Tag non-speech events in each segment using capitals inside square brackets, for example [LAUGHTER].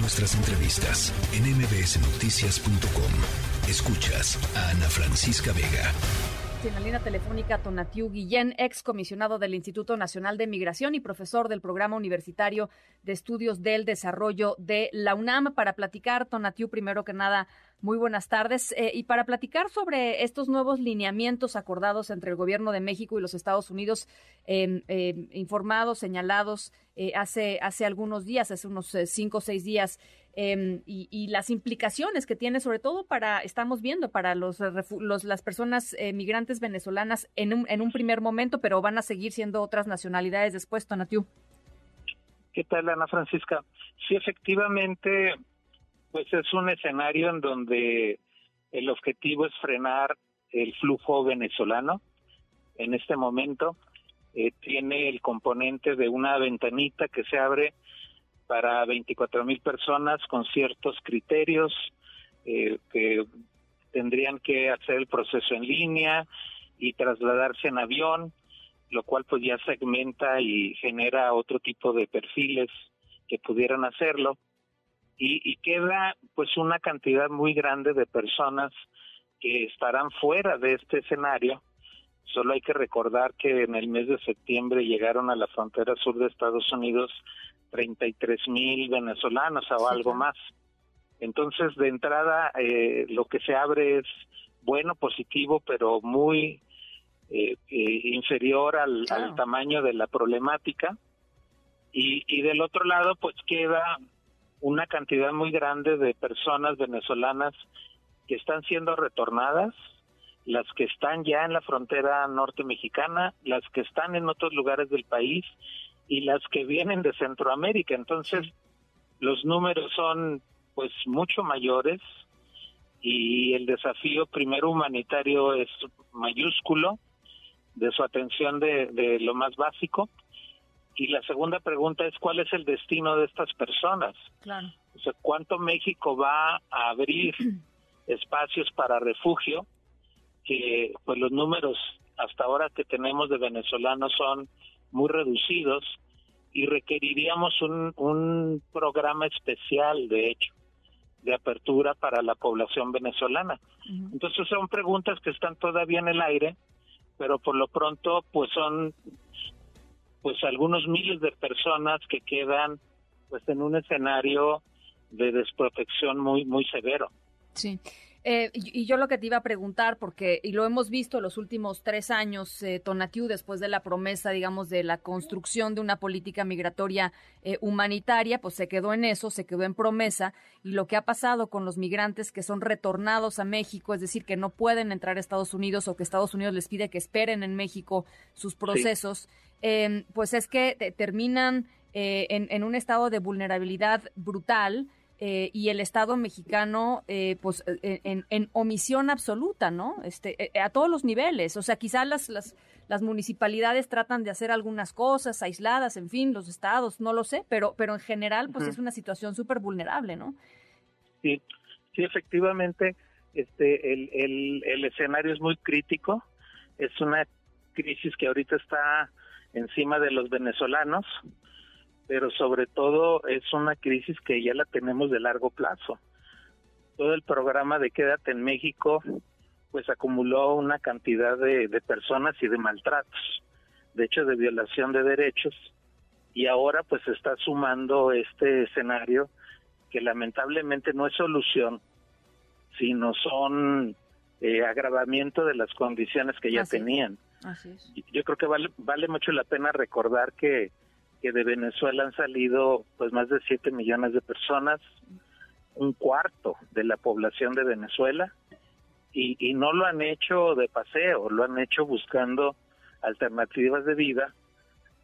Nuestras entrevistas en mbsnoticias.com. Escuchas a Ana Francisca Vega. En la línea telefónica Tonatiu Guillén, ex comisionado del Instituto Nacional de Migración y profesor del Programa Universitario de Estudios del Desarrollo de la UNAM, para platicar, Tonatiu, primero que nada, muy buenas tardes. Eh, y para platicar sobre estos nuevos lineamientos acordados entre el Gobierno de México y los Estados Unidos, em, informados, señalados eh, hace, hace algunos días, hace unos eh, cinco o seis días, em, y, las implicaciones que tiene, sobre todo para, estamos viendo, para los, las personas migrantes venezolanas en un, en un primer momento, pero van a seguir siendo otras nacionalidades después, Tonatiu. ¿Qué tal, Ana Francisca? Sí, efectivamente, pues es un escenario en donde el objetivo es frenar el flujo venezolano. En este momento eh, tiene el componente de una ventanita que se abre para 24 mil personas con ciertos criterios eh, que tendrían que hacer el proceso en línea y trasladarse en avión, lo cual pues ya segmenta y genera otro tipo de perfiles que pudieran hacerlo y, queda pues una cantidad muy grande de personas que estarán fuera de este escenario. Solo hay que recordar que en el mes de septiembre llegaron a la frontera sur de Estados Unidos 33 mil venezolanos o algo más. Entonces, de entrada, eh, lo que se abre es bueno, positivo, pero muy eh, eh, inferior al, al, tamaño de la problemática. Y, y del otro lado, pues queda una cantidad muy grande de personas venezolanas que están siendo retornadas, las que están ya en la frontera norte mexicana, las que están en otros lugares del país y las que vienen de Centroamérica. Entonces, los números son pues mucho mayores y el desafío primero humanitario es mayúsculo de su atención de, de lo más básico y la segunda pregunta es cuál es el destino de estas personas. Claro. O sea, ¿cuánto México va a abrir [CLEARS THROAT] espacios para refugio? Que pues los números hasta ahora que tenemos de venezolanos son muy reducidos y requeriríamos un, un programa especial, de hecho, de apertura para la población venezolana. Entonces son preguntas que están todavía en el aire, pero por lo pronto pues son pues algunos miles de personas que quedan pues en un escenario de desprotección muy muy severo. Sí. Eh, y, yo lo que te iba a preguntar, porque, y lo hemos visto los últimos tres años, eh, Tonatiu, después de la promesa, digamos, de la construcción de una política migratoria eh, humanitaria, pues se quedó en eso, se quedó en promesa, y lo que ha pasado con los migrantes que son retornados a México, es decir, que no pueden entrar a Estados Unidos o que Estados Unidos les pide que esperen en México sus procesos, em, pues es que terminan eh, en, en un estado de vulnerabilidad brutal, eh, y el Estado mexicano, eh, pues, eh, en, omisión absoluta, ¿no? Este, a todos los niveles. O sea, quizás las, las, las municipalidades tratan de hacer algunas cosas aisladas, en fin, los estados, no lo sé, pero, pero en general, pues, es una situación súper vulnerable, ¿no? Sí, sí, efectivamente, este, el, el, el escenario es muy crítico. Es una crisis que ahorita está encima de los venezolanos pero sobre todo es una crisis que ya la tenemos de largo plazo. Todo el programa de Quédate en México pues acumuló una cantidad de, personas y de maltratos, de hecho de violación de derechos, y ahora pues se está sumando este escenario que lamentablemente no es solución, sino son eh, agravamiento de las condiciones que ya tenían. Yo creo que vale, vale mucho la pena recordar que que de Venezuela han salido pues más de 7 millones de personas, un cuarto de la población de Venezuela, y, y no lo han hecho de paseo, lo han hecho buscando alternativas de vida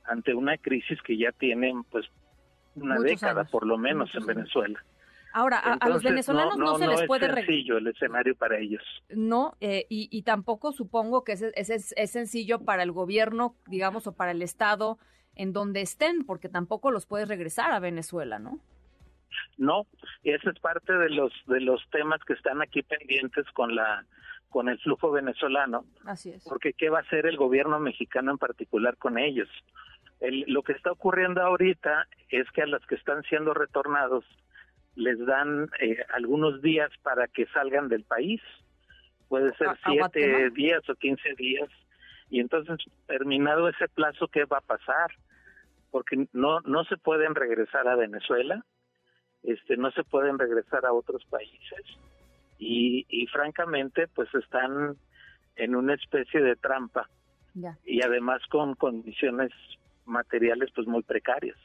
ante una crisis que ya tienen pues una década por lo menos en Venezuela. Ahora, a, los venezolanos no, se les puede... No es sencillo el escenario para ellos. No, eh, y, y, tampoco supongo que es, es, es, sencillo para el gobierno, digamos, o para el Estado en donde estén, porque tampoco los puedes regresar a Venezuela, ¿no? No, ese es parte de los de los temas que están aquí pendientes con la con el flujo venezolano. Así es. Porque qué va a hacer el gobierno mexicano en particular con ellos. lo que está ocurriendo ahorita es que a los que están siendo retornados les dan eh, algunos días para que salgan del país, puede ser siete días o quince días, y entonces terminado ese plazo, ¿qué va a pasar? Porque no, no se pueden regresar a Venezuela, este, no se pueden regresar a otros países, y, y francamente, pues están en una especie de trampa, y además con condiciones materiales pues muy precarias.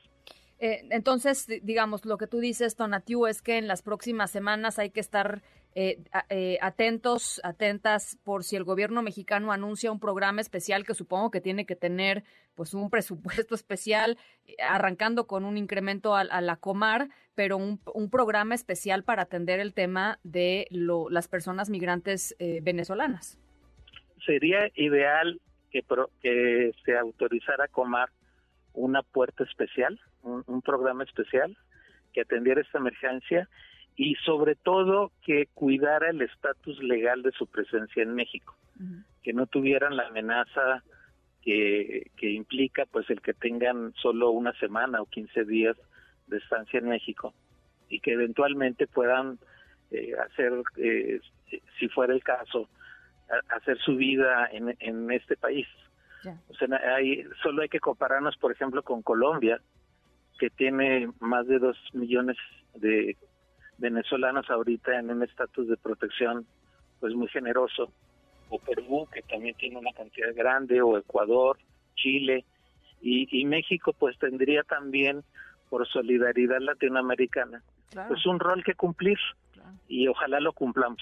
Eh, entonces, digamos, lo que tú dices, Tonatiu, es que en las próximas semanas hay que estar eh, eh, atentos, atentas por si el gobierno mexicano anuncia un programa especial que supongo que tiene que tener pues un [LAUGHS] presupuesto especial, arrancando con un incremento a, la Comar, pero un, programa especial para atender el tema de las personas migrantes venezolanas. Sería ideal que, que se autorizara Comar una puerta especial, un, programa especial que atendiera esta emergencia y sobre todo que cuidara el estatus legal de su presencia en México, que no tuvieran la amenaza que, que, implica pues el que tengan solo una semana o 15 días de estancia en México y que eventualmente puedan eh, hacer, eh, si fuera el caso, hacer su vida en, en este país. O sea, hay, solo hay que compararnos, por ejemplo, con Colombia, que tiene más de dos millones de venezolanos ahorita en un estatus de protección pues muy generoso, o Perú, que también tiene una cantidad grande, o Ecuador, Chile, y, México pues tendría también, por solidaridad latinoamericana, pues un rol que cumplir, y ojalá lo cumplamos.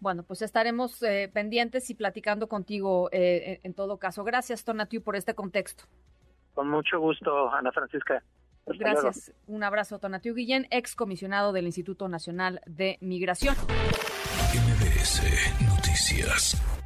Bueno, pues estaremos eh, pendientes y platicando contigo eh, en, todo caso. Gracias, Tonatiu, por este contexto. Con mucho gusto, Ana Francisca. Gracias. Un abrazo, Tonatiu Guillén, ex comisionado del Instituto Nacional de Migración. MBS Noticias.